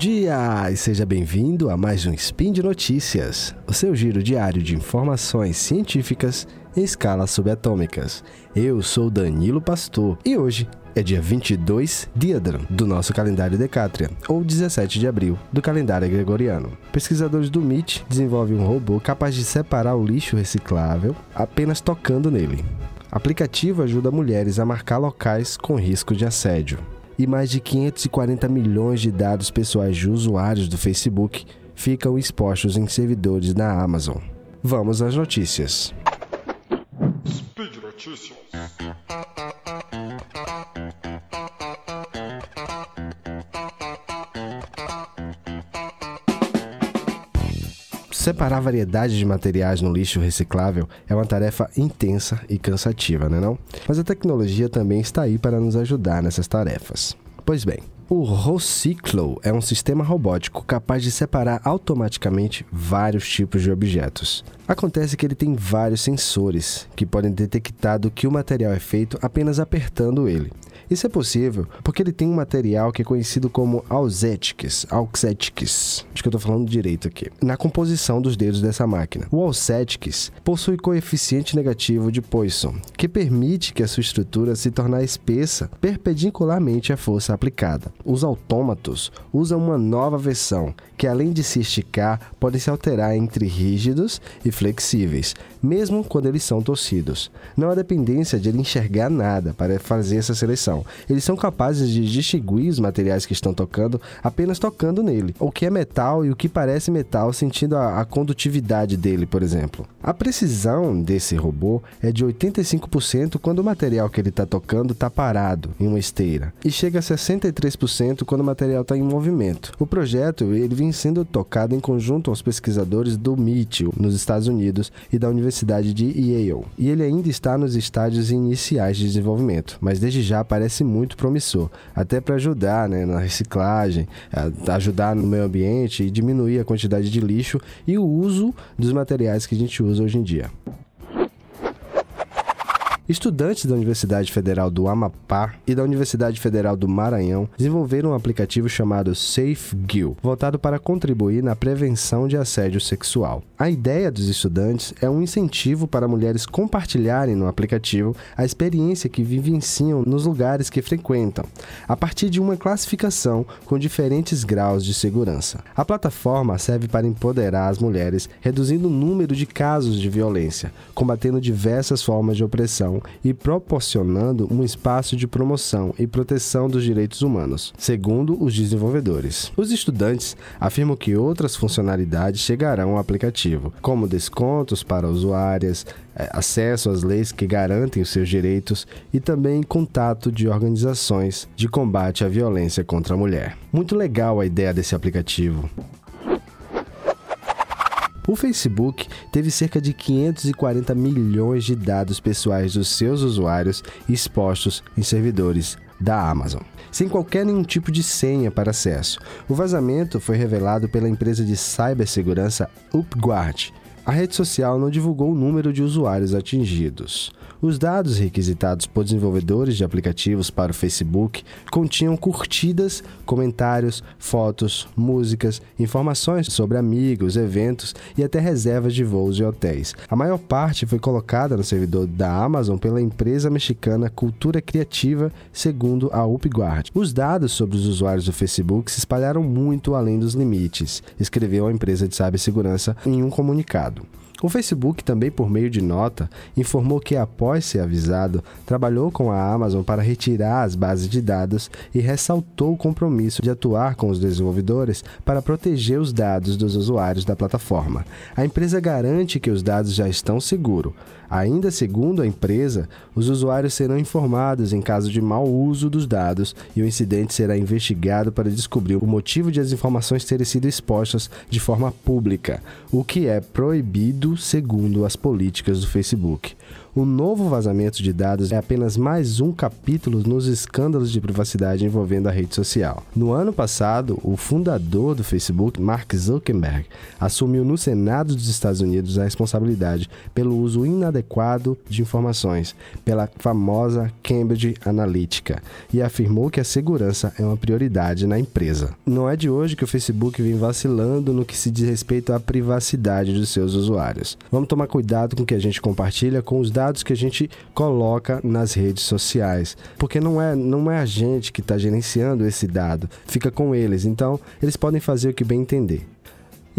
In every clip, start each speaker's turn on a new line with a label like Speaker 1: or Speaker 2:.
Speaker 1: dia! E seja bem-vindo a mais um Spin de Notícias, o seu giro diário de informações científicas em escalas subatômicas. Eu sou Danilo Pastor e hoje é dia 22 Diadran do nosso calendário Decátria, ou 17 de abril do calendário gregoriano. Pesquisadores do MIT desenvolvem um robô capaz de separar o lixo reciclável apenas tocando nele. O aplicativo ajuda mulheres a marcar locais com risco de assédio e mais de 540 milhões de dados pessoais de usuários do Facebook ficam expostos em servidores da Amazon. Vamos às notícias. Speed Notícias. Separar variedades de materiais no lixo reciclável é uma tarefa intensa e cansativa, não é não? Mas a tecnologia também está aí para nos ajudar nessas tarefas. Pois bem, o Rociclo é um sistema robótico capaz de separar automaticamente vários tipos de objetos. Acontece que ele tem vários sensores que podem detectar do que o material é feito apenas apertando ele. Isso é possível porque ele tem um material que é conhecido como auxetics, auxetics, acho que eu estou falando direito aqui, na composição dos dedos dessa máquina. O auxetics possui coeficiente negativo de Poisson, que permite que a sua estrutura se torne espessa perpendicularmente à força aplicada. Os autômatos usam uma nova versão que, além de se esticar, podem se alterar entre rígidos e flexíveis, mesmo quando eles são torcidos. Não há dependência de ele enxergar nada para fazer essa seleção. Eles são capazes de distinguir os materiais que estão tocando apenas tocando nele. O que é metal e o que parece metal, sentindo a, a condutividade dele, por exemplo. A precisão desse robô é de 85% quando o material que ele está tocando está parado em uma esteira e chega a 63% quando o material está em movimento. O projeto ele vem sendo tocado em conjunto aos pesquisadores do MIT nos Estados Unidos e da Universidade de Yale. E ele ainda está nos estágios iniciais de desenvolvimento, mas desde já parece muito promissor, até para ajudar né, na reciclagem, ajudar no meio ambiente e diminuir a quantidade de lixo e o uso dos materiais que a gente usa hoje em dia. Estudantes da Universidade Federal do Amapá e da Universidade Federal do Maranhão desenvolveram um aplicativo chamado SafeGill, voltado para contribuir na prevenção de assédio sexual. A ideia dos estudantes é um incentivo para mulheres compartilharem no aplicativo a experiência que vivenciam nos lugares que frequentam, a partir de uma classificação com diferentes graus de segurança. A plataforma serve para empoderar as mulheres, reduzindo o número de casos de violência, combatendo diversas formas de opressão e proporcionando um espaço de promoção e proteção dos direitos humanos, segundo os desenvolvedores. Os estudantes afirmam que outras funcionalidades chegarão ao aplicativo, como descontos para usuárias, eh, acesso às leis que garantem os seus direitos e também contato de organizações de combate à violência contra a mulher. Muito legal a ideia desse aplicativo. O Facebook teve cerca de 540 milhões de dados pessoais dos seus usuários expostos em servidores da Amazon, sem qualquer nenhum tipo de senha para acesso. O vazamento foi revelado pela empresa de cibersegurança UpGuard. A rede social não divulgou o número de usuários atingidos. Os dados requisitados por desenvolvedores de aplicativos para o Facebook continham curtidas, comentários, fotos, músicas, informações sobre amigos, eventos e até reservas de voos e hotéis. A maior parte foi colocada no servidor da Amazon pela empresa mexicana Cultura Criativa, segundo a UpGuard. Os dados sobre os usuários do Facebook se espalharam muito além dos limites, escreveu a empresa de cibersegurança em um comunicado. Estado. O Facebook, também por meio de nota, informou que, após ser avisado, trabalhou com a Amazon para retirar as bases de dados e ressaltou o compromisso de atuar com os desenvolvedores para proteger os dados dos usuários da plataforma. A empresa garante que os dados já estão seguros. Ainda segundo a empresa, os usuários serão informados em caso de mau uso dos dados e o incidente será investigado para descobrir o motivo de as informações terem sido expostas de forma pública, o que é proibido segundo as políticas do Facebook. O novo vazamento de dados é apenas mais um capítulo nos escândalos de privacidade envolvendo a rede social. No ano passado, o fundador do Facebook, Mark Zuckerberg, assumiu no Senado dos Estados Unidos a responsabilidade pelo uso inadequado de informações pela famosa Cambridge Analytica e afirmou que a segurança é uma prioridade na empresa. Não é de hoje que o Facebook vem vacilando no que se diz respeito à privacidade dos seus usuários. Vamos tomar cuidado com o que a gente compartilha com os dados dados que a gente coloca nas redes sociais, porque não é não é a gente que está gerenciando esse dado, fica com eles. Então eles podem fazer o que bem entender.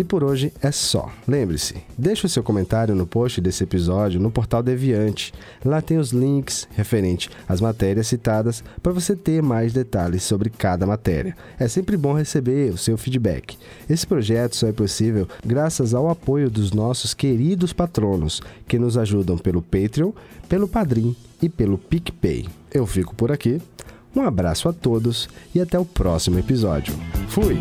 Speaker 1: E por hoje é só. Lembre-se, deixe o seu comentário no post desse episódio no portal Deviante. Lá tem os links referente às matérias citadas para você ter mais detalhes sobre cada matéria. É sempre bom receber o seu feedback. Esse projeto só é possível graças ao apoio dos nossos queridos patronos que nos ajudam pelo Patreon, pelo Padrim e pelo PicPay. Eu fico por aqui. Um abraço a todos e até o próximo episódio. Fui!